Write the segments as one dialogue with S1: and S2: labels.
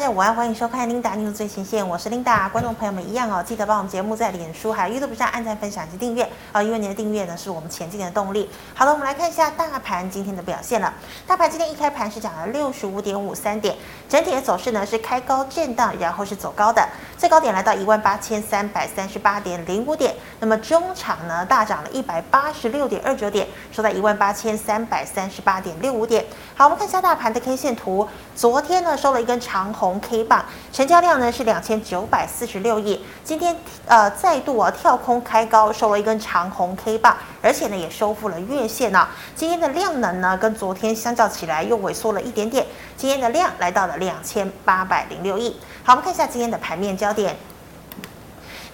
S1: 大家午安，欢迎收看 Linda News 最前线，我是 Linda。观众朋友们一样哦，记得帮我们节目在脸书还有 YouTube 上按赞、分享及订阅啊，因为您的订阅呢是我们前进的动力。好了，我们来看一下大盘今天的表现了。大盘今天一开盘是涨了六十五点五三点，整体的走势呢是开高震荡，然后是走高的，最高点来到一万八千三百三十八点零五点。那么中场呢大涨了一百八十六点二九点，收在一万八千三百三十八点六五点。好，我们看一下大盘的 K 线图，昨天呢收了一根长红红 K 棒，成交量呢是两千九百四十六亿。今天呃再度啊跳空开高，收了一根长红 K 棒，而且呢也收复了月线啊。今天的量能呢跟昨天相较起来又萎缩了一点点，今天的量来到了两千八百零六亿。好，我们看一下今天的盘面焦点。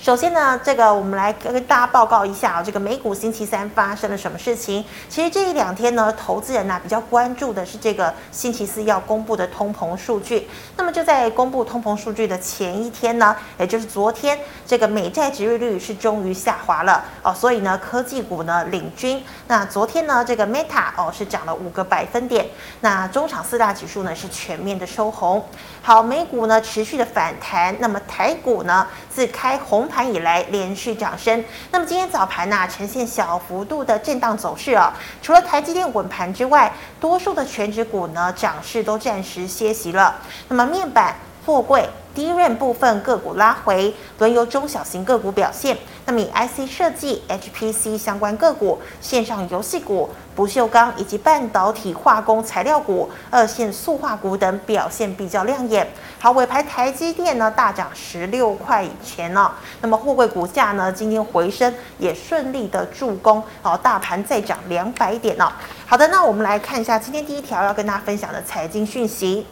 S1: 首先呢，这个我们来跟大家报告一下啊，这个美股星期三发生了什么事情？其实这一两天呢，投资人呢比较关注的是这个星期四要公布的通膨数据。那么就在公布通膨数据的前一天呢，也就是昨天，这个美债殖利率是终于下滑了哦，所以呢，科技股呢领军。那昨天呢，这个 Meta 哦是涨了五个百分点。那中场四大指数呢是全面的收红。好，美股呢持续的反弹，那么台股呢自开红盘盘以来连续涨升，那么今天早盘呢、呈现小幅度的震荡走势啊，除了台积电稳盘之外，多数的权值股呢涨势都暂时歇息了。那么面板、货柜、低润部分个股拉回，轮由中小型个股表现。那么以 IC 设计、HPC 相关个股、线上游戏股、不锈钢以及半导体化工材料股、二线塑化股等表现比较亮眼。好，尾盘台积电呢大涨十六块以前呢、哦，那么货柜股价呢今天回升也顺利的助攻，好，大盘再涨两百点哦。好的，那我们来看一下今天第一条要跟大家分享的财经讯息。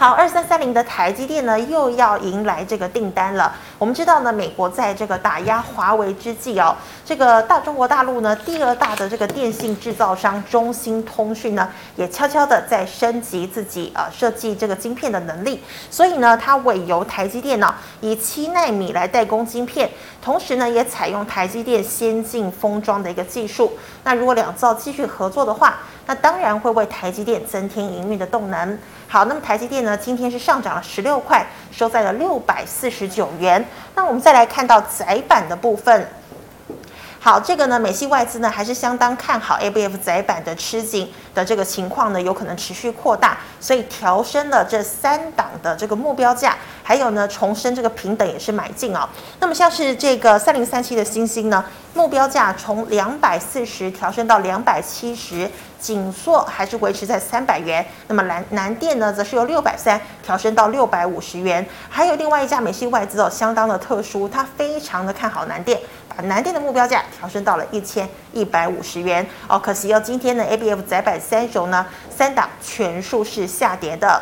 S1: 好，二三三零的台积电呢，又要迎来这个订单了。我们知道呢，美国在这个打压华为之际哦，这个大中国大陆呢，第二大的这个电信制造商中兴通讯呢，也悄悄的在升级自己呃设计这个晶片的能力。所以呢，它委由台积电呢，以七纳米来代工晶片，同时呢，也采用台积电先进封装的一个技术。那如果两造继续合作的话，那当然会为台积电增添营运的动能。好，那么台积电呢，今天是上涨了十六块，收在了六百四十九元。那我们再来看到窄板的部分。好，这个呢，美系外资呢还是相当看好 ABF 载板的吃紧的这个情况呢，有可能持续扩大，所以调升了这三档的这个目标价，还有呢，重申这个平等也是买进哦。那么像是这个三零三七的欣兴呢，目标价从两百四十调升到两百七十，紧缩还是维持在三百元。那么南南电呢，则是由六百三调升到六百五十元。还有另外一家美系外资哦，相当的特殊，它非常的看好南电。南电的目标价调升到了一千一百五十元。哦，可惜哦，今天的 ABF 窄板三雄呢，三档全数是下跌的。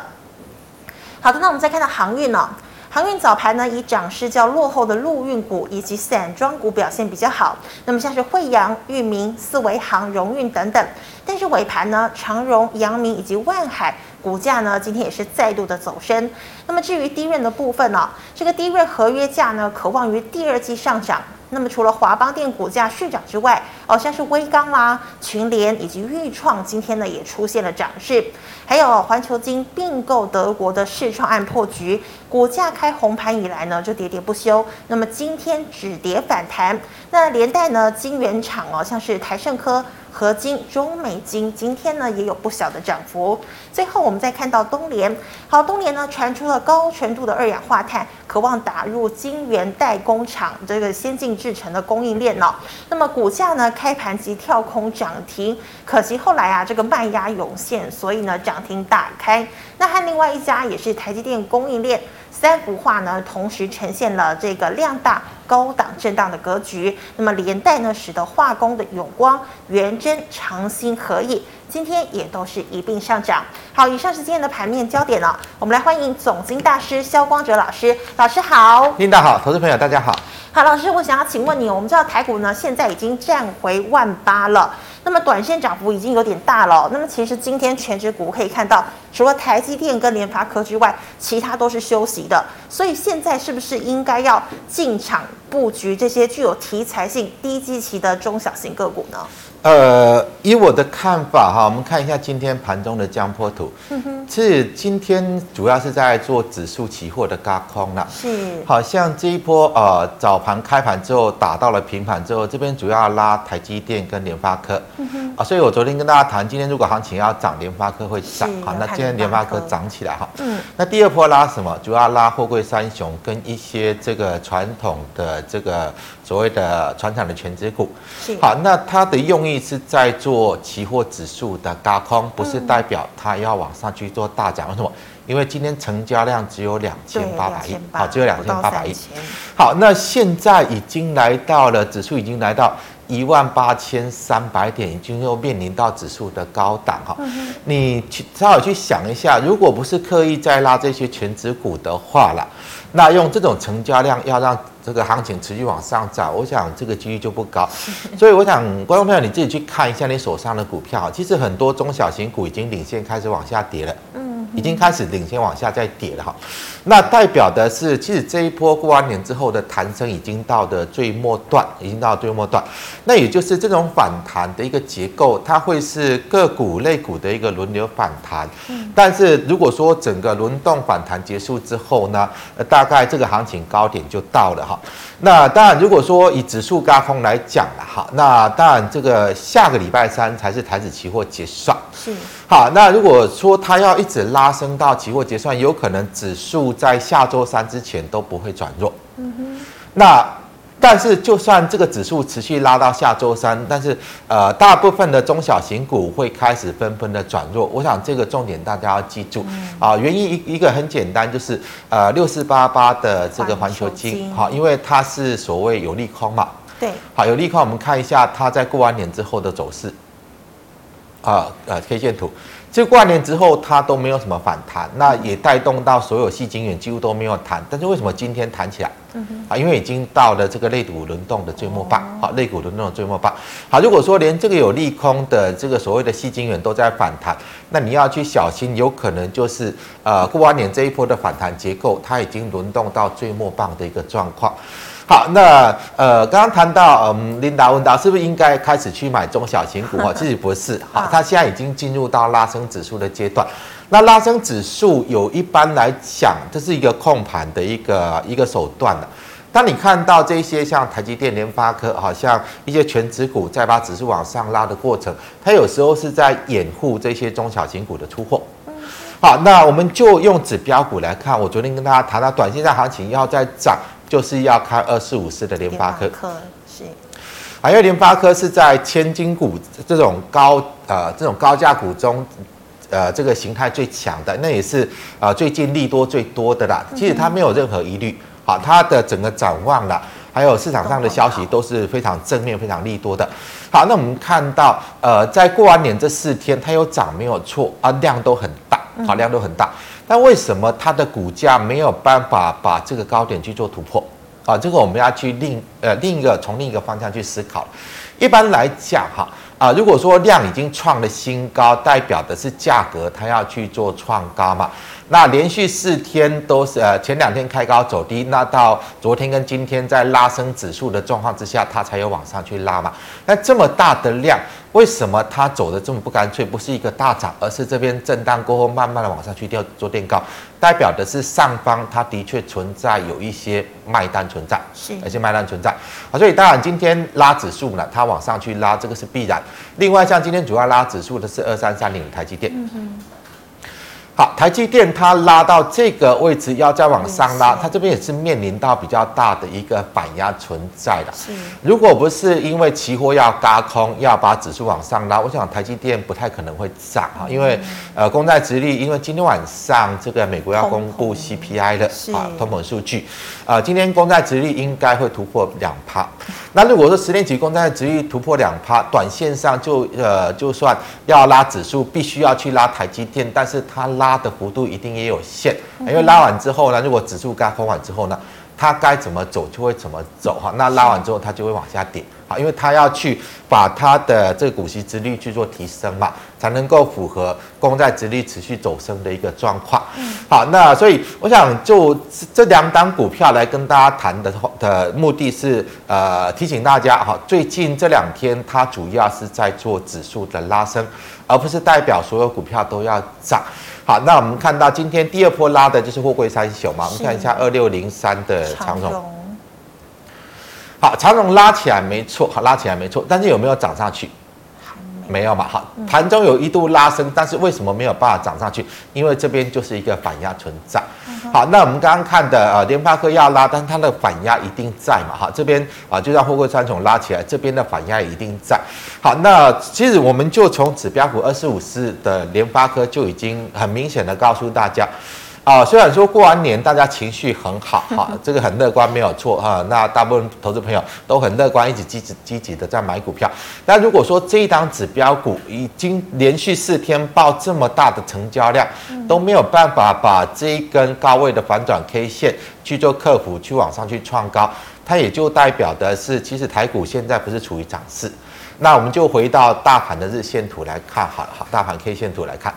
S1: 好的，那我们再看到航运呢、哦，航运早盘呢以涨势较落后的陆运股以及散装股表现比较好，那么像是慧洋、裕民、四维航、荣运等等，但是尾盘呢，长荣、阳明以及万海股价呢今天也是再度的走升。那么至于 DRAM 的部分呢、哦，这个 DRAM 合约价呢，可望于第二季上涨。那么除了华邦电股价续涨之外，哦，像是威刚啦、群联以及钰创，今天呢也出现了涨势。还有环球晶并购德国的世创案破局，股价开红盘以来呢就喋喋不休。那么今天止跌反弹，那连带呢晶圆厂哦，像是台盛科。合金、中美金今天呢也有不小的涨幅。最后我们再看到东联，好，东联呢传出了高纯度的二氧化碳，渴望打入晶圆代工厂这个先进制程的供应链哦。那么股价呢开盘即跳空涨停，可惜后来啊这个卖压涌现，所以呢涨停打开。那和另外一家也是台积电供应链。三幅画呢，同时呈现了这个量大高档震荡的格局。那么连带呢，使得化工的永光、元真、长兴、合意今天也都是一并上涨。好，以上是今天的盘面焦点了。我们来欢迎总经大师萧光哲老师。老师好，
S2: 领导好，投资朋友大家好。
S1: 好，老师，我想要请问你，我们知道台股呢现在已经站回万八了。那么短线涨幅已经有点大了。那么其实今天全指股可以看到，除了台积电跟联发科之外，其他都是休息的。所以现在是不是应该要进场布局这些具有题材性、低基期的中小型个股呢？
S2: 呃，以我的看法哈，我们看一下今天盘中的江波图。嗯哼，是今天主要是在做指数期货的高空了。
S1: 是，
S2: 好像这一波呃早盘开盘之后打到了平盘之后，这边主要拉台积电跟联发科。嗯哼，啊，所以我昨天跟大家谈，今天如果行情要涨，联发科会涨。好，那今天联发科涨起来哈。嗯，那第二波拉什么？主要拉货柜三雄跟一些这个传统的这个。所谓的传统的全资股，好，那它的用意是在做期货指数的高空，不是代表它要往上去做大涨。为什么？因为今天成交量只有两千八百亿，好，只有两千八百亿。好，那现在已经来到了指数已经来到一万八千三百点，已经又面临到指数的高档哈。你去稍微去想一下，如果不是刻意在拉这些全指股的话啦，那用这种成交量要让这个行情持续往上涨，我想这个几率就不高。所以我想，观众朋友你自己去看一下你手上的股票，其实很多中小型股已经领先开始往下跌了。已经开始领先往下再跌了哈，那代表的是，其实这一波过完年之后的弹升已经到的最末段，已经到最末段。那也就是这种反弹的一个结构，它会是个股类股的一个轮流反弹。但是如果说整个轮动反弹结束之后呢，呃，大概这个行情高点就到了哈。那当然，如果说以指数高空来讲了哈，那当然这个下个礼拜三才是台指期货结算。是。好，那如果说它要一直拉升到期货结算，有可能指数在下周三之前都不会转弱。嗯哼。那但是就算这个指数持续拉到下周三，但是呃，大部分的中小型股会开始纷纷的转弱。我想这个重点大家要记住啊。原因一一个很简单，就是呃六四八八的这个环球金，好，因为它是所谓有利空嘛。对。好，有利空，我们看一下它在过完年之后的走势。啊呃，K 线图，这过完年之后它都没有什么反弹，那也带动到所有细晶元几乎都没有弹，但是为什么今天弹起来？嗯，啊，因为已经到了这个类股轮动的最末棒，好，类股轮动的最末棒。好，如果说连这个有利空的这个所谓的细晶元都在反弹，那你要去小心，有可能就是呃过完年这一波的反弹结构，它已经轮动到最末棒的一个状况。好，那呃，刚刚谈到，嗯，琳达问到是不是应该开始去买中小型股啊？其实不是，好，它现在已经进入到拉升指数的阶段。那拉升指数有一般来讲，这是一个控盘的一个一个手段的。当你看到这些像台积电、联发科，好像一些全指股在把指数往上拉的过程，它有时候是在掩护这些中小型股的出货。好，那我们就用指标股来看，我昨天跟大家谈到，短线上行情要在涨。就是要看二四五四的联发科，是，啊，因为联发科是在千金股这种高呃这种高价股中，呃这个形态最强的，那也是啊最近利多最多的啦。其实它没有任何疑虑，好，它的整个展望啦，还有市场上的消息都是非常正面、非常利多的。好，那我们看到呃在过完年这四天，它有涨没有错啊，量都很大，好，量都很大。那为什么它的股价没有办法把这个高点去做突破啊？这个我们要去另呃另一个从另一个方向去思考。一般来讲哈，如果说量已经创了新高，代表的是价格它要去做创高嘛。那连续四天都是呃前两天开高走低，那到昨天跟今天在拉升指数的状况之下，它才有往上去拉嘛。那这么大的量，为什么它走的这么不干脆？不是一个大涨，而是这边震荡过后慢慢的往上去调做垫高，代表的是上方它的确存在有一些卖单存在，是，而且卖单存在啊。所以当然今天拉指数呢，它往上去拉这个是必然。另外像今天主要拉指数的是二三三零台积电。好，台积电它拉到这个位置，要再往上拉，它这边也是面临到比较大的一个反压存在的。是，如果不是因为期货要轧空，要把指数往上拉，我想台积电不太可能会涨哈，因为呃，公债殖利率，因为今天晚上这个美国要公布 CPI 的啊通膨数据，啊，今天公债殖利率应该会突破两趴。那如果说十年期公债殖利率突破两趴，短线上就呃，就算要拉指数，必须要去拉台积电，但是它拉的幅度一定也有限，因为拉完之后呢，如果指数该空完之后呢，它该怎么走就会怎么走哈。那拉完之后它就会往下跌啊，因为它要去把它的这个股息之率去做提升嘛。才能够符合公债之率持续走升的一个状况。好，那所以我想就这两档股票来跟大家谈的的目的是，呃，提醒大家哈，最近这两天它主要是在做指数的拉升，而不是代表所有股票都要涨。好，那我们看到今天第二波拉的就是货柜三雄嘛，我们看一下二六零三的长荣。好，长荣拉起来没错，好，拉起来没错，但是有没有涨上去？没有嘛，好，盘中有一度拉升，但是为什么没有办法涨上去？因为这边就是一个反压存在。好，那我们刚刚看的呃，联发科要拉，但它的反压一定在嘛，哈，这边啊，就让货柜三雄拉起来，这边的反压一定在。好，那其实我们就从指标股二四五四的联发科就已经很明显的告诉大家。啊，虽然说过完年大家情绪很好哈，这个很乐观没有错哈，那大部分投资朋友都很乐观，一直积极积极的在买股票。但如果说这一档指标股已经连续四天爆这么大的成交量，都没有办法把这一根高位的反转 K 线去做克服，去往上去创高，它也就代表的是，其实台股现在不是处于涨势。那我们就回到大盘的日线图来看好了，好，大盘 K 线图来看。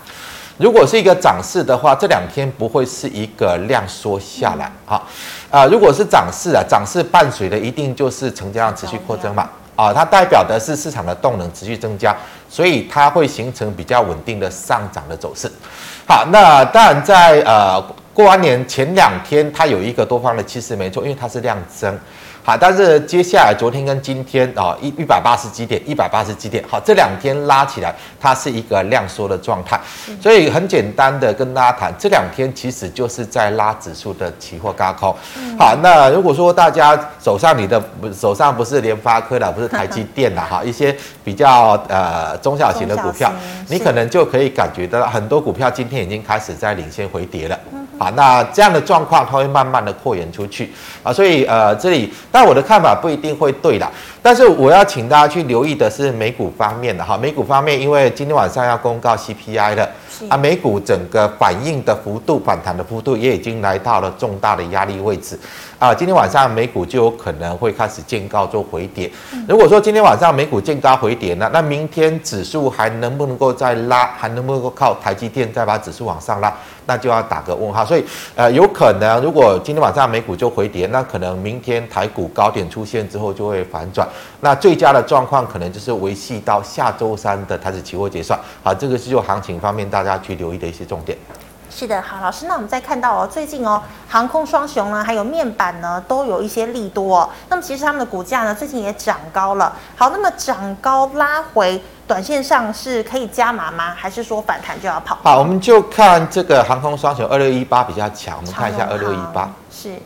S2: 如果是一个涨势的话，这两天不会是一个量缩下来，好，啊，如果是涨势啊，涨势伴随的一定就是成交量持续扩增嘛，啊，它代表的是市场的动能持续增加，所以它会形成比较稳定的上涨的走势。好，那当然在呃过完年前两天，它有一个多方的趋势没错，因为它是量增。好，但是接下来昨天跟今天啊，一一百八十几点，一百八十几点，好，这两天拉起来，它是一个量缩的状态，所以很简单的跟大家谈，这两天其实就是在拉指数的期货高空。好，那如果说大家手上你的手上不是联发科的，不是台积电的哈，一些比较呃中小型的股票，你可能就可以感觉到很多股票今天已经开始在领先回跌了。好，那这样的状况它会慢慢的扩延出去啊，所以呃这里。但我的看法不一定会对啦，但是我要请大家去留意的是美股方面的哈，美股方面，因为今天晚上要公告 CPI 了，啊，美股整个反应的幅度、反弹的幅度也已经来到了重大的压力位置，啊，今天晚上美股就有可能会开始见高做回跌。如果说今天晚上美股见高回跌呢，那明天指数还能不能够再拉，还能不能够靠台积电再把指数往上拉？那就要打个问号，所以呃，有可能如果今天晚上美股就回跌，那可能明天台股高点出现之后就会反转。那最佳的状况可能就是维系到下周三的台指期货结算。好，这个是就行情方面大家去留意的一些重点。
S1: 是的，好，老师，那我们再看到哦，最近哦，航空双雄呢，还有面板呢，都有一些利多哦。那么其实他们的股价呢，最近也涨高了。好，那么涨高拉回，短线上是可以加码吗？还是说反弹就要跑？
S2: 好，我们就看这个航空双雄二六一八比较强，我们看一下二六一八。
S1: 是。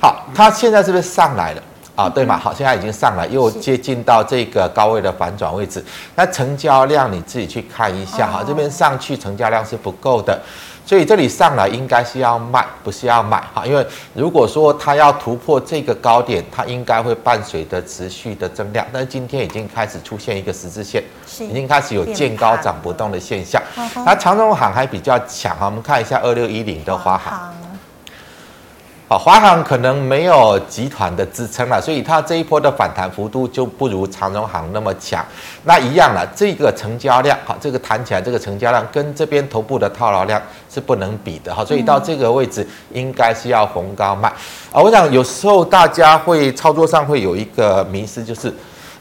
S2: 好，它现在是不是上来了？啊，对嘛，好，现在已经上来，又接近到这个高位的反转位置。那成交量你自己去看一下，哈，这边上去成交量是不够的，所以这里上来应该是要卖，不是要买，哈。因为如果说它要突破这个高点，它应该会伴随着持续的增量。但是今天已经开始出现一个十字线，已经开始有见高涨不动的现象。那长荣行还比较强，哈，我们看一下二六一零的华航。好，华航可能没有集团的支撑了，所以它这一波的反弹幅度就不如长荣航那么强。那一样了，这个成交量，好，这个弹起来这个成交量跟这边头部的套牢量是不能比的，好，所以到这个位置应该是要逢高卖。啊，我想有时候大家会操作上会有一个迷思，就是，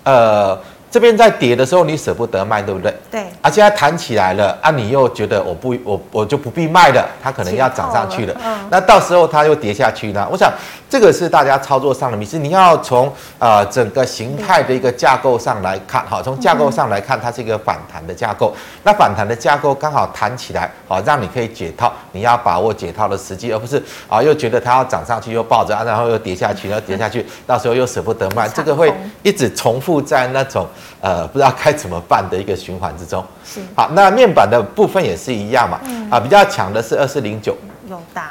S2: 呃。这边在跌的时候，你舍不得卖，对不对？
S1: 对。
S2: 而且它弹起来了，啊，你又觉得我不，我我就不必卖了，它可能要涨上去了。嗯。那到时候它又跌下去呢？我想这个是大家操作上的迷思，你要从呃整个形态的一个架构上来看，好，从架构上来看，它是一个反弹的架构。那反弹的架构刚好弹起来，好，让你可以解套，你要把握解套的时机，而不是啊又觉得它要涨上去又抱着，啊然后又跌下去，然后跌下去，到时候又舍不得卖，这个会一直重复在那种。呃，不知道该怎么办的一个循环之中。是。好，那面板的部分也是一样嘛。嗯。啊，比较强的是二四零九。永达。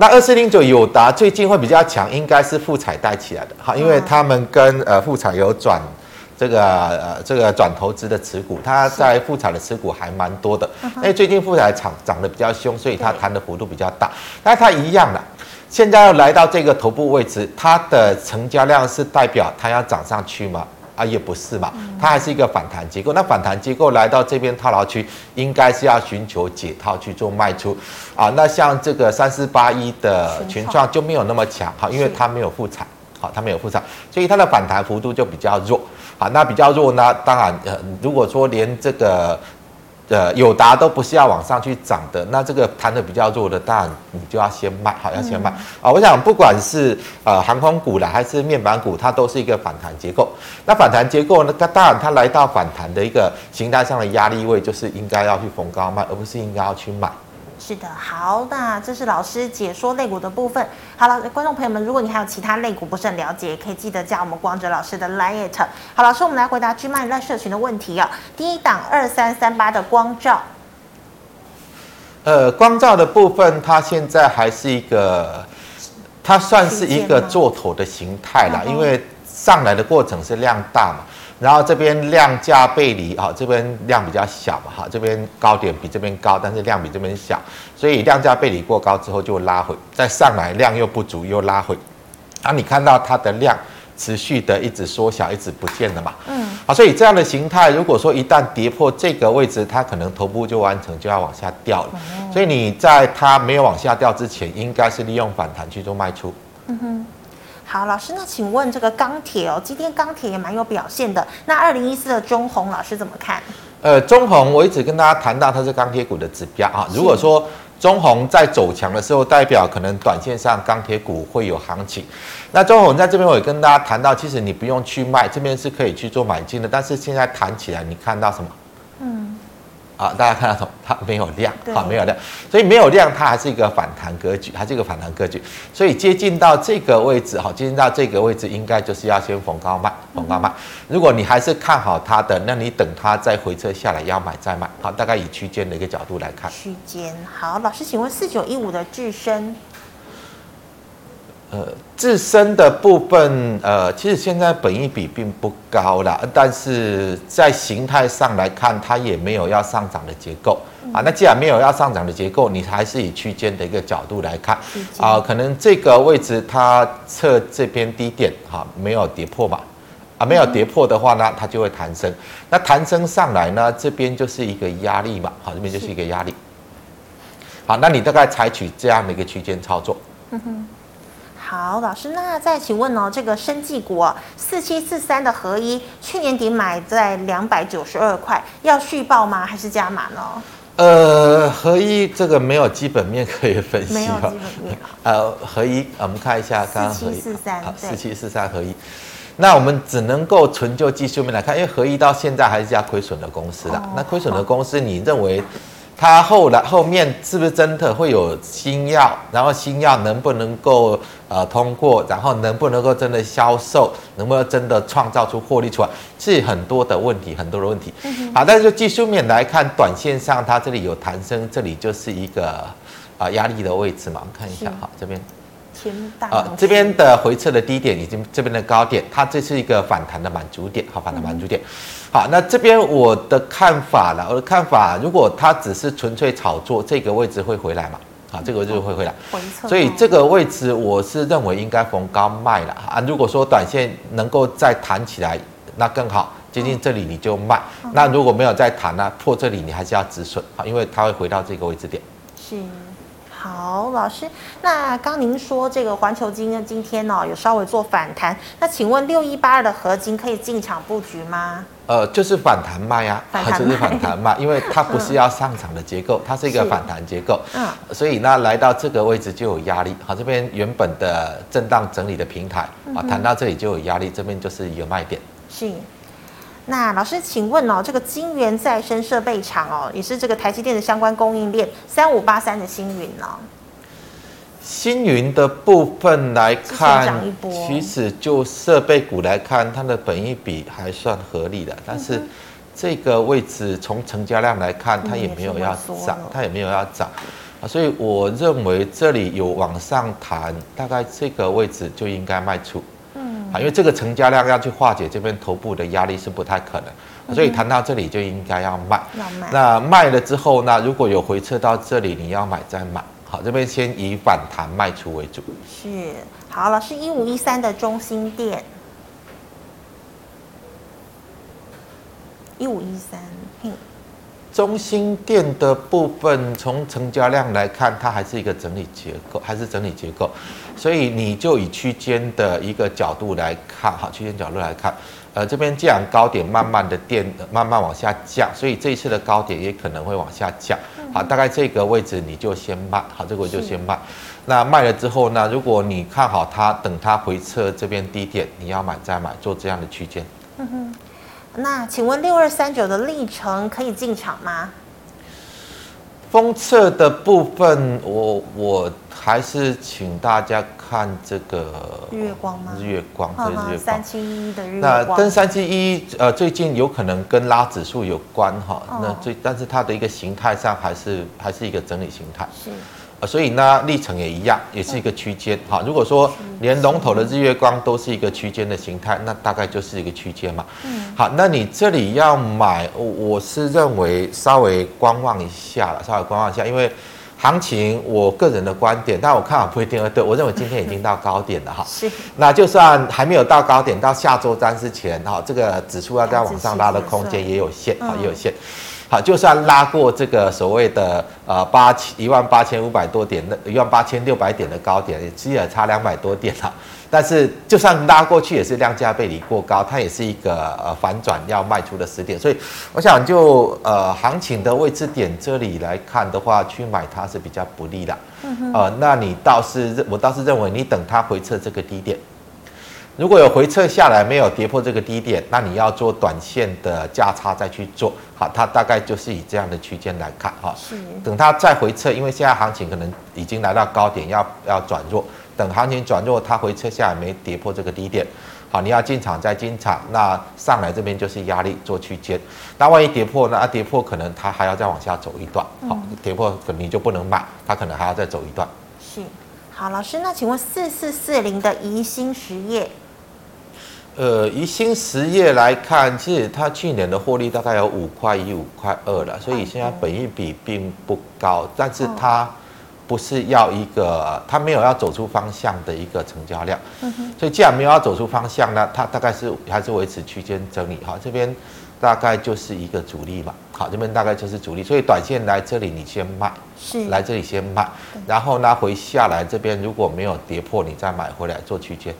S2: 那二四零九友达最近会比较强，应该是富彩带起来的。好，因为他们跟呃富彩有转这个呃这个转投资的持股，它在富彩的持股还蛮多的。因为最近富彩涨涨得比较凶，所以它弹的幅度比较大。那它一样的，现在要来到这个头部位置，它的成交量是代表它要涨上去吗？啊，也不是嘛，它还是一个反弹结构。那反弹结构来到这边套牢区，应该是要寻求解套去做卖出啊。那像这个三四八一的群创就没有那么强哈，因为它没有复产，好，它没有复产，所以它的反弹幅度就比较弱啊。那比较弱呢，当然呃，如果说连这个。呃，友达都不是要往上去涨的，那这个弹的比较弱的，当然你就要先卖，好，要先卖啊、嗯哦。我想不管是呃航空股啦，还是面板股，它都是一个反弹结构。那反弹结构呢，它当然它来到反弹的一个形态上的压力位，就是应该要去逢高卖，而不是应该要去买。
S1: 是的，好，那这是老师解说肋骨的部分。好了，观众朋友们，如果你还有其他肋骨不是很了解，可以记得加我们光哲老师的 Line。好，老师，我们来回答 GMoney 赖社群的问题啊。第一档二三三八的光照，
S2: 呃，光照的部分，它现在还是一个，它算是一个做头的形态啦，因为上来的过程是量大嘛。然后这边量价背离啊，这边量比较小嘛，哈，这边高点比这边高，但是量比这边小，所以量价背离过高之后就拉回，再上来量又不足又拉回，啊，你看到它的量持续的一直缩小，一直不见了嘛，嗯，好，所以这样的形态，如果说一旦跌破这个位置，它可能头部就完成就要往下掉了，所以你在它没有往下掉之前，应该是利用反弹去做卖出，嗯哼。
S1: 好，老师，那请问这个钢铁哦，今天钢铁也蛮有表现的。那二零一四的中红，老师怎么看？
S2: 呃，中红我一直跟大家谈到它是钢铁股的指标啊。如果说中红在走强的时候，代表可能短线上钢铁股会有行情。那中鸿在这边我也跟大家谈到，其实你不用去卖，这边是可以去做买进的。但是现在谈起来，你看到什么？嗯。啊，大家看到什么？它没有量，好，没有量，所以没有量，它还是一个反弹格局，还是一个反弹格局。所以接近到这个位置，好，接近到这个位置，应该就是要先逢高卖，逢高卖。如果你还是看好它的，那你等它再回撤下来要买再买。好，大概以区间的一个角度来看。
S1: 区间好，老师，请问四九一五的智伸。
S2: 呃，自身的部分，呃，其实现在本益比并不高啦，但是在形态上来看，它也没有要上涨的结构啊。那既然没有要上涨的结构，你还是以区间的一个角度来看啊，可能这个位置它测这边低点哈，没有跌破嘛，啊，没有跌破的话呢，它就会弹升。那弹升上来呢，这边就是一个压力嘛，好，这边就是一个压力。好，那你大概采取这样的一个区间操作。嗯哼。
S1: 好，老师，那再请问哦，这个生技股啊，四七四三的合一，去年底买在两百九十二块，要续报吗？还是加码呢？
S2: 呃，合一这个没有基本面可以分析，
S1: 没有基本面。
S2: 呃，合一，我们看一下刚刚合一，
S1: 四七四三，
S2: 四七四三合一。那我们只能够纯就技术面来看，因为合一到现在还是家亏损的公司啦。哦、那亏损的公司，你认为？它后来后面是不是真的会有新药？然后新药能不能够呃通过？然后能不能够真的销售？能不能真的创造出获利出来？是很多的问题，很多的问题。好，但是就技术面来看，短线上它这里有弹升，这里就是一个啊压力的位置嘛。我们看一下，好，这边。啊，这边的回撤的低点已经这边的高点，它这是一个反弹的满足点，好，反弹满足点。好，那这边我的看法了，我的看法，如果它只是纯粹炒作，这个位置会回来嘛？啊，这个位置会回来。回撤所以这个位置我是认为应该逢高卖了啊。如果说短线能够再弹起来，那更好，接近这里你就卖。那如果没有再弹呢，破这里你还是要止损啊，因为它会回到这个位置点。
S1: 是。好，老师，那刚您说这个环球金呢，今天呢、哦、有稍微做反弹，那请问六一八二的合金可以进场布局吗？
S2: 呃，就是反弹卖呀、啊，它就是反弹卖，因为它不是要上涨的结构，嗯、它是一个反弹结构，嗯，所以呢来到这个位置就有压力，好，这边原本的震荡整理的平台啊，谈到这里就有压力，这边就是一个卖点，
S1: 是。那老师，请问哦，这个金源再生设备厂哦，也是这个台积电的相关供应链，三五八三的星云呢？
S2: 星云的部分来看，其实就设备股来看，它的本益比还算合理的，但是这个位置从成交量来看，它也没有要涨，它也没有要涨啊，所以我认为这里有往上弹，大概这个位置就应该卖出。啊，因为这个成交量要去化解这边头部的压力是不太可能，所以谈到这里就应该要卖。要卖。那卖了之后呢，如果有回撤到这里，你要买再买。好，这边先以反弹卖出为主。
S1: 是。好，了，是，一五一三的中心店。一五一三，嗯。
S2: 中心店的部分，从成交量来看，它还是一个整理结构，还是整理结构，所以你就以区间的一个角度来看，哈，区间角度来看，呃，这边既然高点慢慢的垫，慢慢往下降，所以这一次的高点也可能会往下降，好，大概这个位置你就先卖，好，这个位置就先卖，那卖了之后呢，如果你看好它，等它回撤这边低点，你要买再买，做这样的区间。嗯哼。
S1: 那请问六二三九的历程可以进场吗？
S2: 封测的部分，我我还是请大家看这个
S1: 日月光吗？
S2: 日月光对，日月光
S1: 三七一的日月
S2: 光。那跟三七一呃，最近有可能跟拉指数有关哈。哦、那最但是它的一个形态上还是还是一个整理形态。是。所以呢，历程也一样，也是一个区间。好，如果说连龙头的日月光都是一个区间的形态，那大概就是一个区间嘛。嗯。好，那你这里要买，我是认为稍微观望一下了，稍微观望一下，因为行情，我个人的观点，但我看好不一定会对。我认为今天已经到高点了哈。是。那就算还没有到高点，到下周三之前，哈，这个指数要再往上拉的空间也有限，啊，也有限。好，就算拉过这个所谓的呃八千一万八千五百多点，的一万八千六百点的高点，也只有差两百多点了。但是就算拉过去，也是量价背离过高，它也是一个呃反转要卖出的时点。所以我想就呃行情的位置点这里来看的话，去买它是比较不利的。嗯哼。呃，那你倒是我倒是认为，你等它回撤这个低点。如果有回撤下来没有跌破这个低点，那你要做短线的价差再去做，好，它大概就是以这样的区间来看，哈，是。等它再回撤，因为现在行情可能已经来到高点，要要转弱，等行情转弱，它回撤下来没跌破这个低点，好，你要进场再进场，那上来这边就是压力做区间，那万一跌破，那跌破可能它还要再往下走一段，好，跌破可能你就不能买，它可能还要再走一段。
S1: 是，好，老师，那请问四四四零的宜兴实业？
S2: 呃，宜兴实业来看，其实它去年的获利大概有五块一、五块二了，所以现在本益比并不高，但是它不是要一个，它没有要走出方向的一个成交量，所以既然没有要走出方向呢，它大概是还是维持区间整理哈，这边大概就是一个主力嘛，好，这边大概就是主力，所以短线来这里你先卖，是。来这里先卖，然后呢回下来这边如果没有跌破，你再买回来做区间，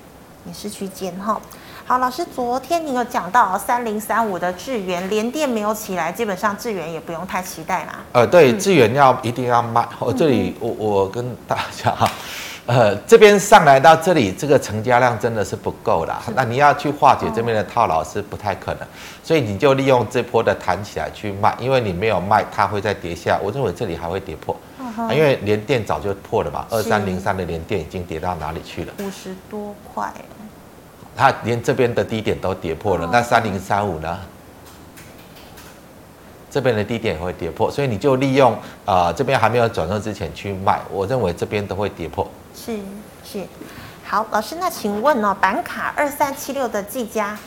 S1: 也是区间哈。好，老师，昨天你有讲到三零三五的智原联电没有起来，基本上智原也不用太期待啦。
S2: 呃，对，智原要一定要卖。我这里我我跟大家哈，呃，这边上来到这里，这个成交量真的是不够啦。那你要去化解这边的套牢是不太可能，所以你就利用这波的弹起来去卖，因为你没有卖，它会再跌下。我认为这里还会跌破，因为联电早就破了嘛，二三零三的联电已经跌到哪里去了？
S1: 五十多块。
S2: 它连这边的低点都跌破了，那三零三五呢？这边的低点也会跌破，所以你就利用啊、呃、这边还没有转弱之前去卖，我认为这边都会跌破。
S1: 是是，好，老师，那请问哦，板卡二三七六的技嘉，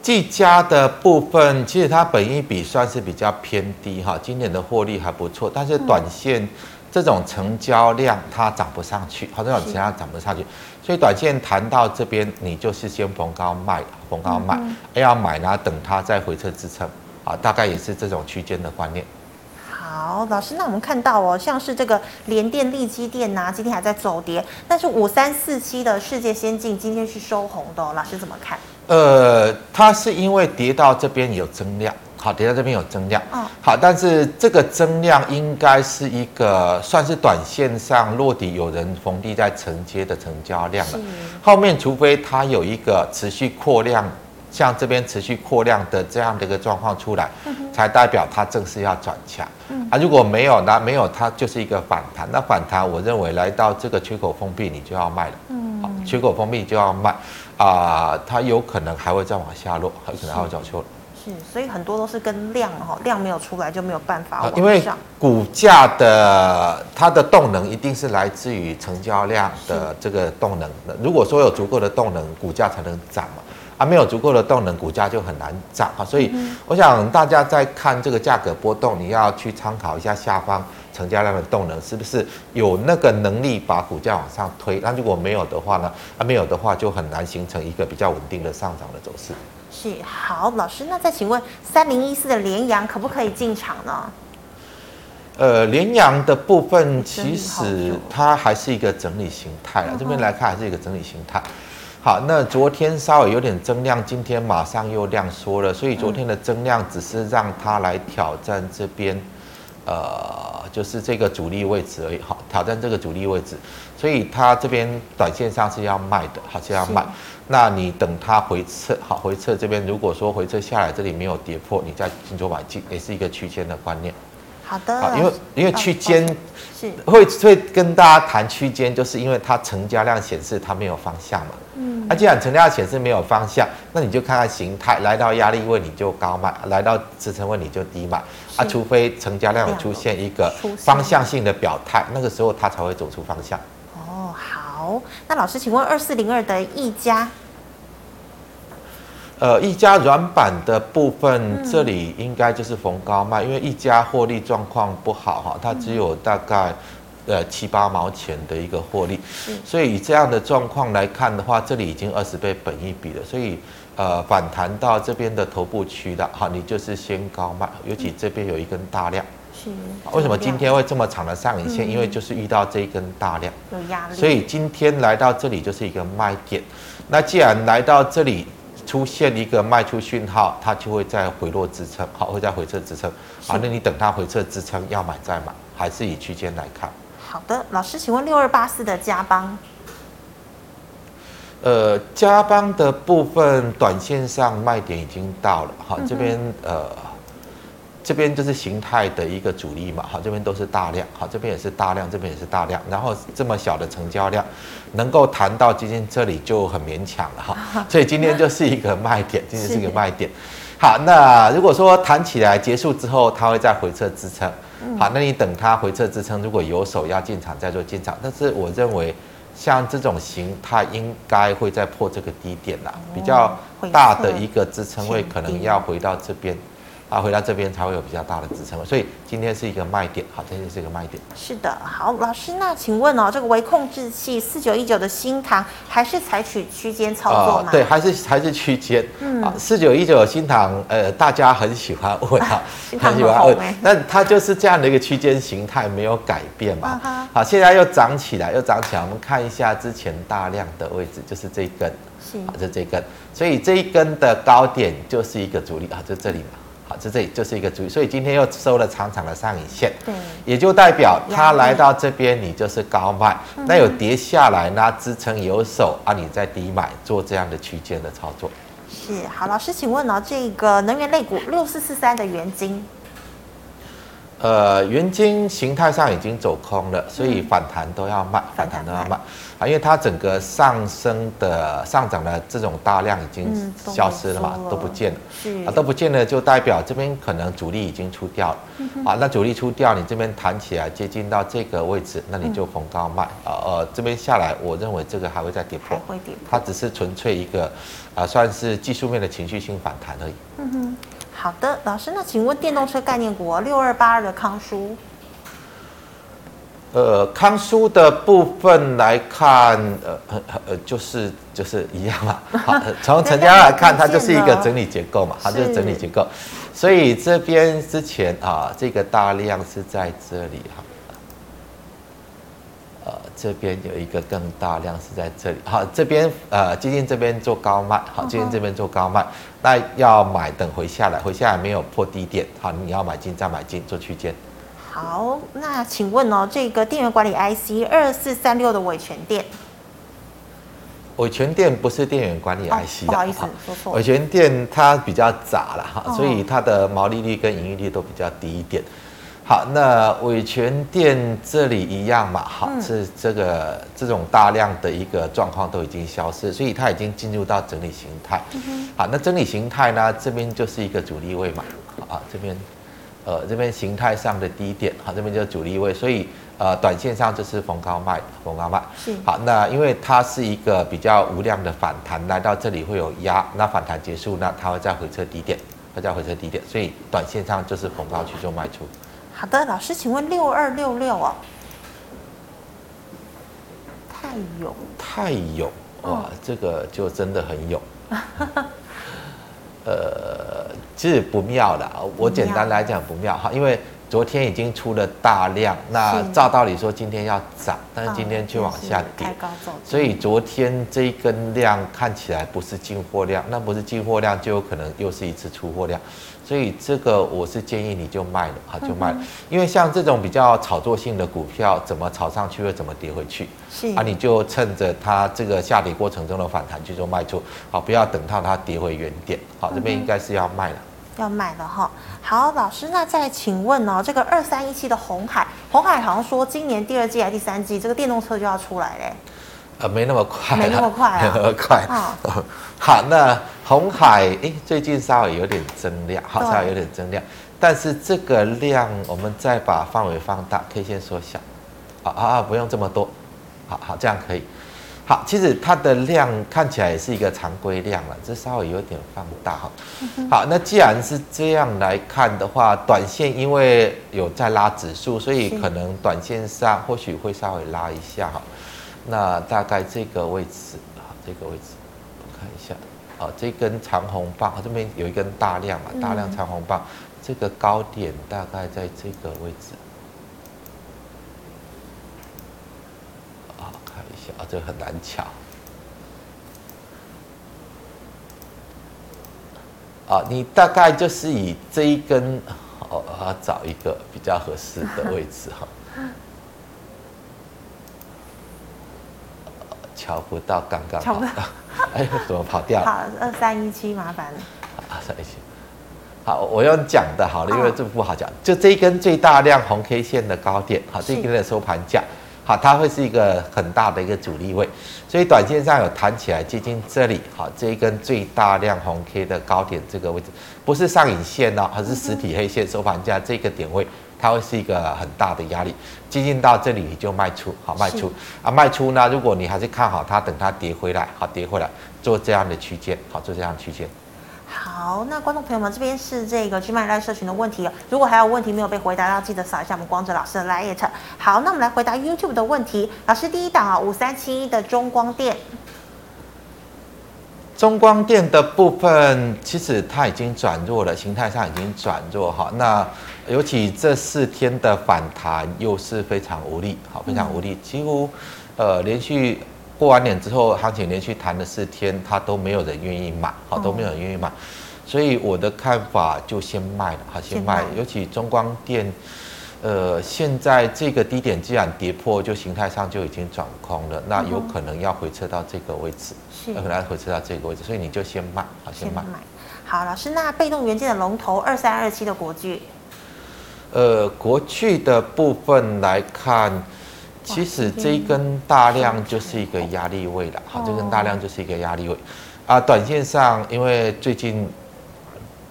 S2: 技嘉的部分其实它本益比算是比较偏低哈，今年的获利还不错，但是短线。嗯这种成交量它涨不上去，好，这种成交量涨不上去，所以短线谈到这边，你就是先逢高卖，逢高卖，要买呢，等它再回撤支撑，啊，大概也是这种区间的观念。
S1: 好，老师，那我们看到哦，像是这个联电、力积电呐，今天还在走跌，但是五三四七的世界先进今天是收红的哦，老师怎么看？
S2: 呃，它是因为跌到这边有增量。好，跌到这边有增量，嗯，好，但是这个增量应该是一个算是短线上落底有人逢低在承接的成交量了。后面除非它有一个持续扩量，像这边持续扩量的这样的一个状况出来，才代表它正式要转强。啊，如果没有，那没有它就是一个反弹。那反弹，我认为来到这个缺口封闭，你就要卖了。嗯，好，缺口封闭就要卖啊，它有可能还会再往下落，很可能还会走错了。
S1: 是，所以很多都是跟量哈，量没有出来就没有办法往上。
S2: 因为股价的它的动能一定是来自于成交量的这个动能的。如果说有足够的动能，股价才能涨嘛。啊，没有足够的动能，股价就很难涨啊。所以我想大家在看这个价格波动，你要去参考一下下方成交量的动能是不是有那个能力把股价往上推。那如果没有的话呢？啊，没有的话就很难形成一个比较稳定的上涨的走势。
S1: 是，好，老师，那再请问三零一四的联阳可不可以进场呢？
S2: 呃，联阳的部分其实它还是一个整理形态啊，这边来看还是一个整理形态。好，那昨天稍微有点增量，今天马上又量缩了，所以昨天的增量只是让它来挑战这边，呃，就是这个主力位置而已。好，挑战这个主力位置，所以它这边短线上是要卖的，好是要卖。那你等它回撤，好，回撤这边如果说回撤下来，这里没有跌破，你再进做买进，也是一个区间的观念。
S1: 好的，
S2: 因为因为区间是会会跟大家谈区间，就是因为它成交量显示它没有方向嘛。嗯，那既然成交量显示没有方向，那你就看看形态，来到压力位你就高卖，来到支撑位你就低买。啊，除非成交量有出现一个方向性的表态，那个时候它才会走出方向。
S1: 哦，好，那老师，请问二四零二的一家。
S2: 呃，一家软板的部分，这里应该就是逢高卖，因为一家获利状况不好哈，它只有大概呃七八毛钱的一个获利，所以以这样的状况来看的话，这里已经二十倍本一比了，所以呃反弹到这边的头部区的哈，你就是先高卖，尤其这边有一根大量，是，为什么今天会这么长的上影线？因为就是遇到这一根大量，有压力，所以今天来到这里就是一个卖点。那既然来到这里。出现一个卖出讯号，它就会再回落支撑，好，会再回撤支撑，好，那你等它回撤支撑，要买再买，还是以区间来看。
S1: 好的，老师，请问六二八四的加邦，
S2: 呃，加邦的部分短线上卖点已经到了，哈，这边呃。这边就是形态的一个主力嘛，哈，这边都是大量，好，这边也是大量，这边也是大量，然后这么小的成交量，能够谈到今天这里就很勉强了哈，所以今天就是一个卖点，今天是一个卖点。好，那如果说谈起来结束之后，它会再回撤支撑，好，那你等它回撤支撑，如果有手要进场再做进场，但是我认为像这种形态应该会再破这个低点啦，比较大的一个支撑位可能要回到这边。啊，回到这边才会有比较大的支撑，所以今天是一个卖点，好，今天是一个卖点。
S1: 是的，好，老师，那请问哦，这个微控制器四九一九的新塘还是采取区间操作吗？
S2: 呃、对，还是还是区间。嗯，啊，四九一九的新塘，呃，大家很喜欢问啊，很喜欢问，那它就是这样的一个区间形态没有改变嘛？好，现在又涨起来，又涨起来，我们看一下之前大量的位置，就是这一根，是，啊，就这一根，所以这一根的高点就是一个阻力啊，就这里嘛。好，这这里就是一个主意，所以今天又收了长长的上影线，对，也就代表它来到这边，你就是高卖，那有跌下来呢，支撑有手啊，你在低买，做这样的区间的操作。
S1: 是，好，老师，请问呢，这个能源类股六四四三的元晶。
S2: 呃，原金形态上已经走空了，所以反弹都要卖，反弹都要慢啊，因为它整个上升的上涨的这种大量已经消失了嘛，都不见了，啊，都不见了，就代表这边可能主力已经出掉了，啊，那主力出掉，你这边弹起来接近到这个位置，那你就逢高卖。啊，呃，这边下来，我认为这个还会再跌破，它只是纯粹一个啊，算是技术面的情绪性反弹而已。嗯哼。
S1: 好的，老师，那请问电动车概念股六二八二的康舒，
S2: 呃，康舒的部分来看，呃呃就是就是一样嘛。好，从成交量来看，它就是一个整理结构嘛，它就是整理结构。所以这边之前啊，这个大量是在这里哈。呃，这边有一个更大量是在这里，好，这边呃，今天这边做高卖，好，今天这边做高卖，那要买等回下来，回下来没有破低点，好，你要买进再买进做区间。
S1: 好，那请问哦，这个电源管理 IC 二四三六的伟全电，
S2: 伟全电不是电源管理 IC 的，
S1: 不好意思说错，
S2: 伟全电它比较杂了哈，所以它的毛利率跟盈利率都比较低一点。好，那伟权店这里一样嘛，好，是这个这种大量的一个状况都已经消失，所以它已经进入到整理形态。好，那整理形态呢，这边就是一个主力位嘛，啊，这边，呃，这边形态上的低点，好，这边就是主力位，所以呃，短线上就是逢高卖，逢高卖。
S1: 是。
S2: 好，那因为它是一个比较无量的反弹，来到这里会有压，那反弹结束，那它会再回撤低点，会再回撤低点，所以短线上就是逢高去做卖出。
S1: 好的，老师，请问六二六六哦，太有，
S2: 太有，哇，嗯、这个就真的很勇。呃，其实不妙的，我简单来讲不妙哈，因为。昨天已经出了大量，那照道理说今天要涨，但是今天却往下跌，所以昨天这一根量看起来不是进货量，那不是进货量就有可能又是一次出货量，所以这个我是建议你就卖了啊，就卖了，因为像这种比较炒作性的股票，怎么炒上去又怎么跌回去，是。啊，你就趁着它这个下跌过程中的反弹去做卖出，好，不要等到它跌回原点，好，这边应该是要卖了。
S1: 要买了哈，好，老师，那再请问哦，这个二三一七的红海，红海好像说今年第二季还是第三季，这个电动车就要出来嘞？
S2: 呃，没那么快，
S1: 没那么快啊，
S2: 没那么快。哦、好，那红海，哎，最近稍微有点增量，好，稍微有点增量，但是这个量，我们再把范围放大，K 线缩小，啊啊，不用这么多，好好，这样可以。好，其实它的量看起来也是一个常规量了，这稍微有点放大。哈。好，那既然是这样来看的话，短线因为有在拉指数，所以可能短线上或许会稍微拉一下哈。那大概这个位置啊，这个位置我看一下啊，这根长红棒这边有一根大量嘛，大量长红棒，这个高点大概在这个位置。啊，看一下，啊这个很难抢。啊，你大概就是以这一根，哦，啊，找一个比较合适的位置哈。瞧不到，刚刚好。哎，怎么跑掉了？
S1: 好，二三一七，麻烦。
S2: 二三一七。好，我用讲的好了，因为这不好讲。就这一根最大量红 K 线的高点，好，这一根的收盘价。好，它会是一个很大的一个阻力位，所以短线上有弹起来接近这里，好，这一根最大量红 K 的高点这个位置，不是上影线哦，而是实体黑线收盘价这个点位，它会是一个很大的压力，接近到这里你就卖出，好，卖出啊，卖出呢，如果你还是看好它，等它跌回来，好，跌回来做这样的区间，好，做这样的区间。
S1: 好，那观众朋友们，这边是这个 GMoney Live 社群的问题。如果还有问题没有被回答，要记得扫一下我们光哲老师的 LINE。好，那我们来回答 YouTube 的问题。老师，第一档啊，五三七一的中光电。
S2: 中光电的部分，其实它已经转弱了，形态上已经转弱哈。那尤其这四天的反弹又是非常无力，好，非常无力，几乎呃连续。过完年之后，行情连续弹了四天，它都没有人愿意买，好，都没有人愿意买，所以我的看法就先卖了，好，先卖。尤其中光电，呃，现在这个低点既然跌破，就形态上就已经转空了，那有可能要回撤到这个位置，是，有可能要回撤到这个位置，所以你就先卖，好，先卖。
S1: 好，老师，那被动元件的龙头二三二七的国巨，
S2: 呃，国巨的部分来看。其实这一根大量就是一个压力位了，好，这根大量就是一个压力位，啊，短线上因为最近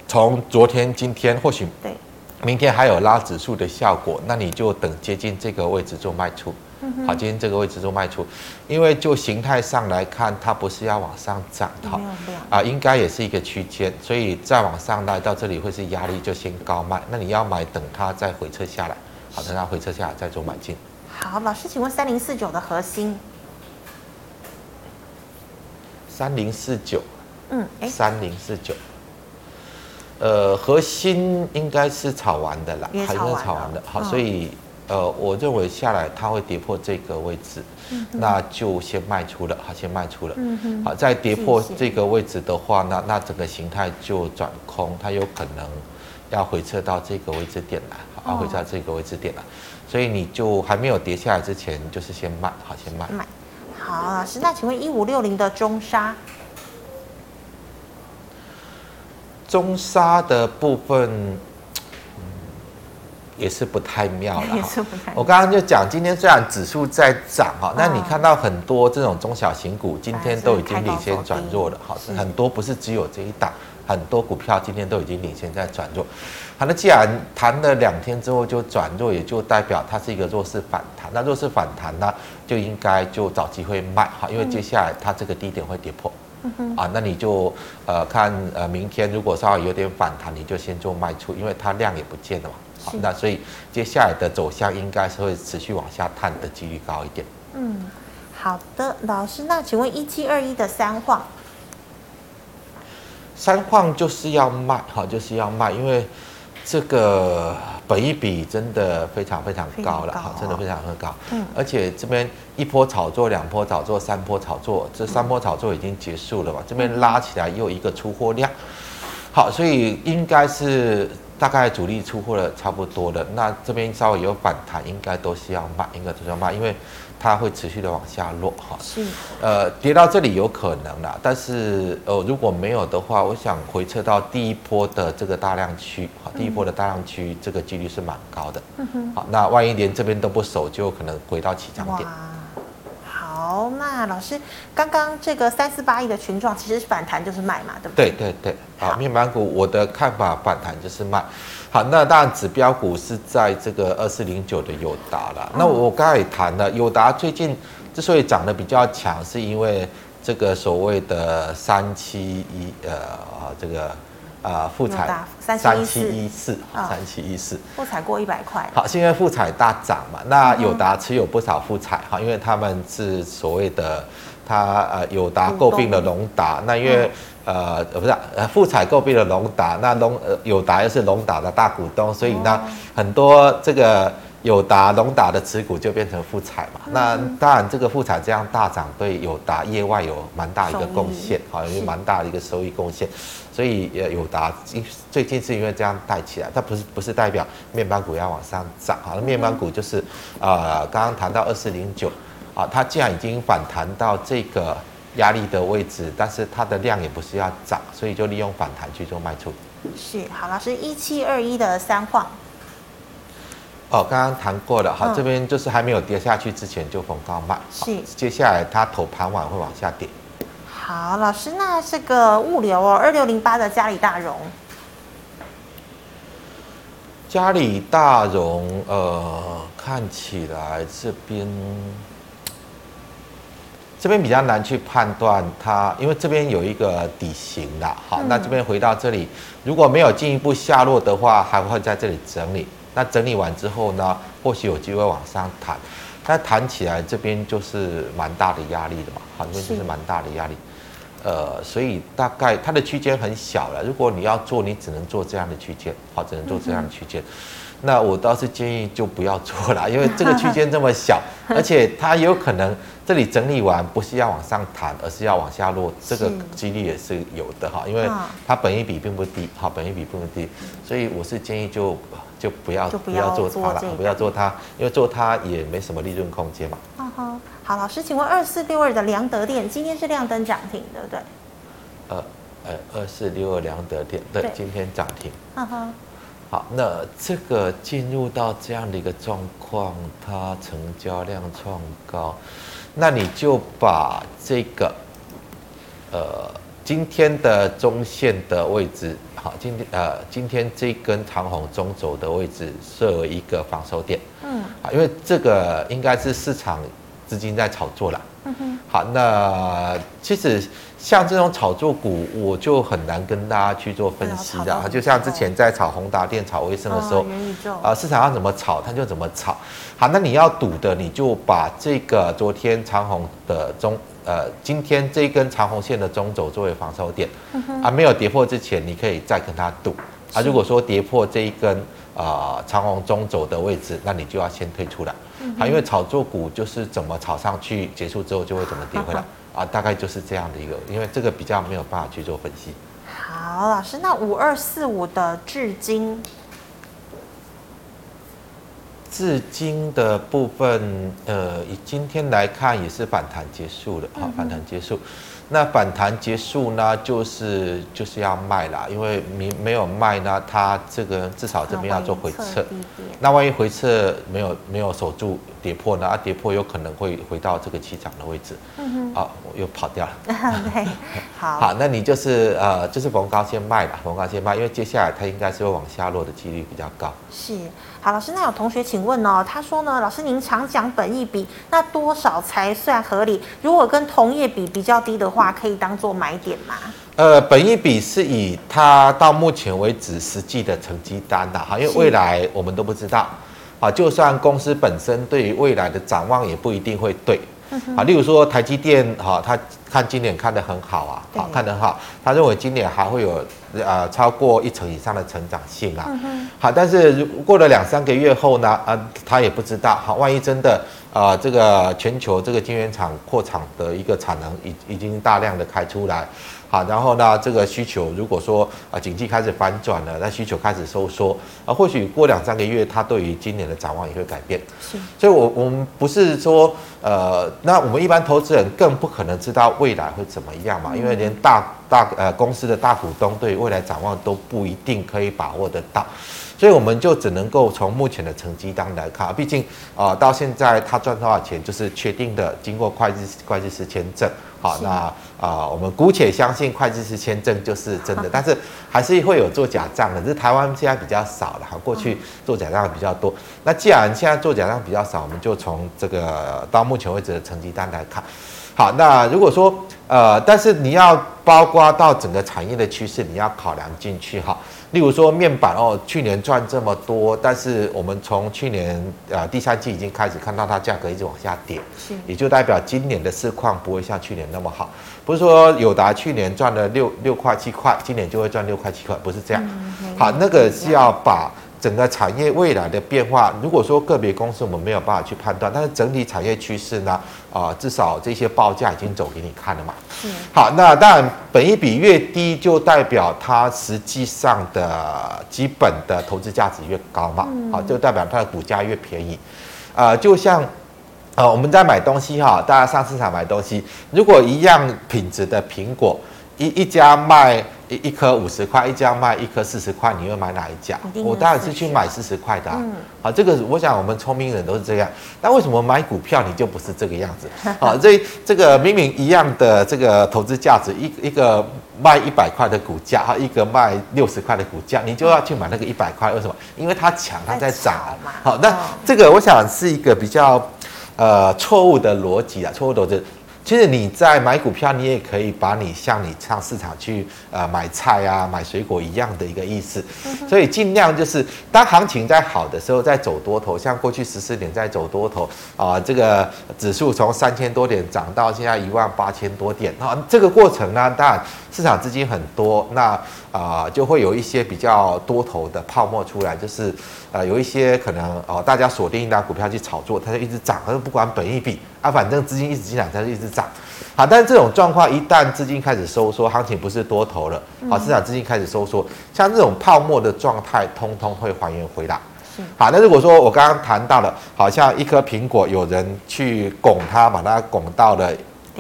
S2: 从昨天、今天或许对，明天还有拉指数的效果，那你就等接近这个位置做卖出，好，今天这个位置做卖出，因为就形态上来看，它不是要往上涨的，好，啊，应该也是一个区间，所以再往上来到这里会是压力，就先高卖，那你要买等它再回撤下来，好，等它回撤下来再做买进。
S1: 好，老师，请问三零四九的核心？
S2: 三零四九，嗯，哎，三零四九，呃，核心应该是炒完的啦，还是炒完的。好，所以呃，我认为下来它会跌破这个位置，那就先卖出了，好，先卖出了。嗯哼。好，再跌破这个位置的话，那那整个形态就转空，它有可能要回撤到这个位置点来，好，要回撤到这个位置点来。所以你就还没有跌下来之前，就是先卖，好，先卖。卖。
S1: 好，老师，那请问一五六零的中砂，
S2: 中沙的部分，嗯，也是不太妙了。也是不太。我刚刚就讲，今天虽然指数在涨哈，那你看到很多这种中小型股今天都已经领先转弱了，哈，很多不是只有这一档。很多股票今天都已经领先在转弱。好，那既然谈了两天之后就转弱，也就代表它是一个弱势反弹。那弱势反弹呢，就应该就找机会卖哈，因为接下来它这个低点会跌破。嗯哼。啊，那你就呃看呃明天如果稍微有点反弹，你就先做卖出，因为它量也不见了嘛。好，那所以接下来的走向应该是会持续往下探的几率高一点。
S1: 嗯，好的，老师，那请问一七二一的三晃，
S2: 三晃就是要卖，哈，就是要卖，因为这个本一比真的非常非常高了，哈、哦，真的非常很高。嗯，而且这边一波炒作，两波炒作，三波炒作，这三波炒作已经结束了嘛？这边拉起来又一个出货量，好，所以应该是。大概主力出货的差不多了，那这边稍微有反弹，应该都是要卖，应该都是要卖，因为它会持续的往下落哈。是。呃，跌到这里有可能啦，但是呃如果没有的话，我想回撤到第一波的这个大量区，好，第一波的大量区这个几率是蛮高的。嗯哼。好，那万一连这边都不守，就可能回到起涨点。
S1: 好，那老师，刚刚这个三四八亿的群状，其实反弹就是卖嘛，对不
S2: 对？对对对，好，面板股我的看法，反弹就是卖。好，那当然指标股是在这个二四零九的友达了。那我刚才也谈了，友达最近之所以涨得比较强，是因为这个所谓的三七一，呃啊这个。啊，富彩三七一四，三七一四，
S1: 富彩过一百块。
S2: 好，现在富彩大涨嘛，那友达持有不少富彩哈，因为他们是所谓的，他呃友达诟病了隆达，那因为呃呃不是呃富彩购并了隆达，那隆呃友达又是隆达的大股东，所以呢很多这个。友达、隆达的持股就变成富彩嘛？那当然，这个富彩这样大涨，对友达业外有蛮大一个贡献，好，有蛮大的一个收益贡献。所以也，友达最近是因为这样带起来，它不是不是代表面板股要往上涨啊？那面板股就是呃，刚刚谈到二四零九啊，它既然已经反弹到这个压力的位置，但是它的量也不是要涨，所以就利用反弹去做卖出。
S1: 是，好，老师一七二一的三晃。
S2: 哦，刚刚谈过了，好，这边就是还没有跌下去之前就逢高卖，是，接下来它头盘完会往下跌。
S1: 好，老师，那这个物流哦，二六零八的嘉里大荣，
S2: 嘉里大荣，呃，看起来这边这边比较难去判断它，因为这边有一个底型的，好，那这边回到这里，如果没有进一步下落的话，还会在这里整理。那整理完之后呢，或许有机会往上弹，但弹起来这边就是蛮大的压力的嘛，好，这边就是。蛮大的压力，呃，所以大概它的区间很小了。如果你要做，你只能做这样的区间，好，只能做这样的区间。那我倒是建议就不要做了，因为这个区间这么小，而且它有可能这里整理完不是要往上弹，而是要往下落，这个几率也是有的哈，因为它本益比并不低，好，本益比并不低，所以我是建议就。就不要就不要做它了，不要做它，因为做它也没什么利润空间嘛。
S1: 嗯哼，好，老师，请问二四六二的良德店今天是亮灯涨停，对不对？
S2: 呃，呃，二四六二良德店，对，今天涨停。嗯哼，好，那这个进入到这样的一个状况，它成交量创高，那你就把这个，呃，今天的中线的位置。好，今天呃，今天这根长红中轴的位置设为一个防守点。嗯，好，因为这个应该是市场资金在炒作了。嗯哼。好，那其实像这种炒作股，我就很难跟大家去做分析的。就像之前在炒宏达电、炒威盛的时候，啊，市场上怎么炒，它就怎么炒。好，那你要赌的，你就把这个昨天长红的中。呃，今天这一根长红线的中轴作为防守点，啊，没有跌破之前，你可以再跟它赌。啊，如果说跌破这一根啊、呃、长红中轴的位置，那你就要先退出来。啊，因为炒作股就是怎么炒上去，结束之后就会怎么跌回来。啊，大概就是这样的一个，因为这个比较没有办法去做分析。
S1: 好，老师，那五二四五的智晶。
S2: 至今的部分，呃，以今天来看也是反弹结束了，好，反弹结束。那反弹结束呢，就是就是要卖啦，因为没没有卖呢，它这个至少这边要做回撤。那万一回撤没有没有守住，跌破呢，啊，跌破有可能会回到这个起涨的位置。嗯哼。啊，我又跑掉了。
S1: 对，好。
S2: 好，那你就是呃，就是逢高先卖吧，逢高先卖，因为接下来它应该是会往下落的几率比较高。
S1: 是。好，老师，那有同学请问哦，他说呢，老师您常讲本益比，那多少才算合理？如果跟同业比比较低的话，可以当做买点吗？
S2: 呃，本一比是以它到目前为止实际的成绩单的哈，因为未来我们都不知道啊，就算公司本身对于未来的展望也不一定会对啊。例如说台积电哈，他看今年看得很好啊，好看得很好，他认为今年还会有呃超过一成以上的成长性啊。好，但是过了两三个月后呢，啊，他也不知道，好，万一真的啊，这个全球这个晶圆厂扩厂的一个产能已已经大量的开出来。好，然后呢，这个需求如果说啊，经济开始反转了，那需求开始收缩啊，或许过两三个月，它对于今年的展望也会改变。是，所以我我们不是说呃，那我们一般投资人更不可能知道未来会怎么样嘛，因为连大大呃公司的大股东对于未来展望都不一定可以把握得到，所以我们就只能够从目前的成绩单来看，毕竟啊，到现在他赚多少钱就是确定的，经过会计会计师签证。好，那啊、呃，我们姑且相信会计师签证就是真的，但是还是会有做假账的。只是台湾现在比较少了，哈，过去做假账比较多。那既然现在做假账比较少，我们就从这个到目前为止的成绩单来看。好，那如果说呃，但是你要包括到整个产业的趋势，你要考量进去哈。例如说面板哦，去年赚这么多，但是我们从去年呃第三季已经开始看到它价格一直往下跌，也就代表今年的市况不会像去年那么好。不是说友达去年赚了六六块七块，今年就会赚六块七块，不是这样。嗯、好，那个是要把。整个产业未来的变化，如果说个别公司我们没有办法去判断，但是整体产业趋势呢，啊、呃，至少这些报价已经走给你看了嘛。嗯。好，那当然，本一比越低，就代表它实际上的基本的投资价值越高嘛。好，就代表它的股价越便宜。啊、呃，就像，呃，我们在买东西哈，大家上市场买东西，如果一样品质的苹果，一一家卖。一一颗五十块，一家卖一颗四十块，你会买哪一家？我当然是去买四十块的、啊。嗯，好，这个我想我们聪明人都是这样。那为什么买股票你就不是这个样子？好，这这个明明一样的这个投资价值，一一个卖一百块的股价，哈，一个卖六十块的股价，你就要去买那个一百块？为什么？因为它强，它在涨嘛。好，那这个我想是一个比较呃错误的逻辑啊，错误的逻辑。其实你在买股票，你也可以把你像你上市场去呃买菜啊、买水果一样的一个意思。所以尽量就是当行情在好的时候，在走多头，像过去十四点在走多头啊，这个指数从三千多点涨到现在一万八千多点啊，这个过程呢，当然市场资金很多，那啊就会有一些比较多头的泡沫出来，就是呃有一些可能哦大家锁定一档股票去炒作，它就一直涨，它就不管本一比。啊，反正资金一直进来，它就一直涨。好，但是这种状况一旦资金开始收缩，行情不是多头了，好，市场资金开始收缩，像这种泡沫的状态，通通会还原回来。好，那如果说我刚刚谈到了，好像一颗苹果，有人去拱它，把它拱到了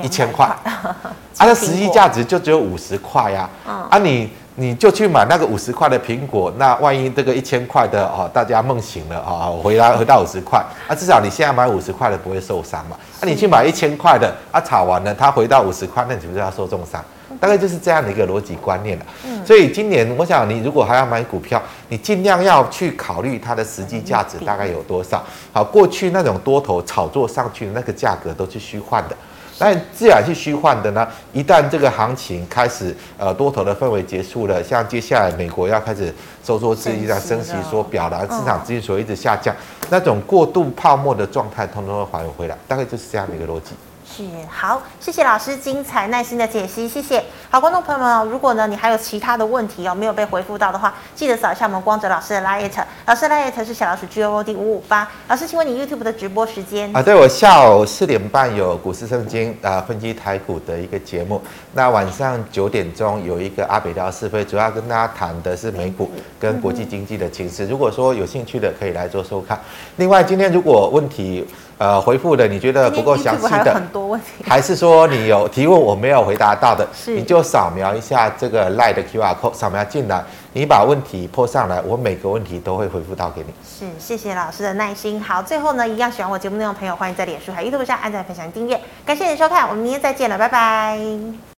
S2: 一千块，啊，它 实际价值就只有五十块呀，啊，你。你就去买那个五十块的苹果，那万一这个一千块的哦，大家梦醒了啊，回来回到五十块，啊，至少你现在买五十块的不会受伤嘛。那、啊、你去买一千块的，啊，炒完了它回到五十块，那你是不是要受重伤？大概就是这样的一个逻辑观念了。所以今年我想你如果还要买股票，你尽量要去考虑它的实际价值大概有多少。好，过去那种多头炒作上去的那个价格都是虚幻的。那自然是虚幻的呢。一旦这个行情开始，呃，多头的氛围结束了，像接下来美国要开始收缩资金，在升息，所表达市场资金所一直下降，那种过度泡沫的状态，通通会还原回来，大概就是这样的一个逻辑。
S1: 是好，谢谢老师精彩耐心的解析，谢谢。好，观众朋友们，如果呢你还有其他的问题哦没有被回复到的话，记得扫一下我们光泽老师的 LINE，老师的 LINE 是小老鼠 G O O D 五五八。老师，请问你 YouTube 的直播时间
S2: 啊？对，我下午四点半有股市圣经啊分析台股的一个节目，那晚上九点钟有一个阿北聊是非，主要跟大家谈的是美股跟国际经济的情势。如果说有兴趣的可以来做收看。另外，今天如果问题。呃回复的你觉得不够详细的，
S1: 很多问题，
S2: 还是说你有提问我没有回答到的，
S1: 是
S2: 你就扫描一下这个 LINE 的 QR code，扫描进来，你把问题 po 上来，我每个问题都会回复到给你。
S1: 是，谢谢老师的耐心。好，最后呢，一样喜欢我节目内容的朋友，欢迎在脸书还有 YouTube 上按赞、分享、订阅。感谢你的收看，我们明天再见了，拜拜。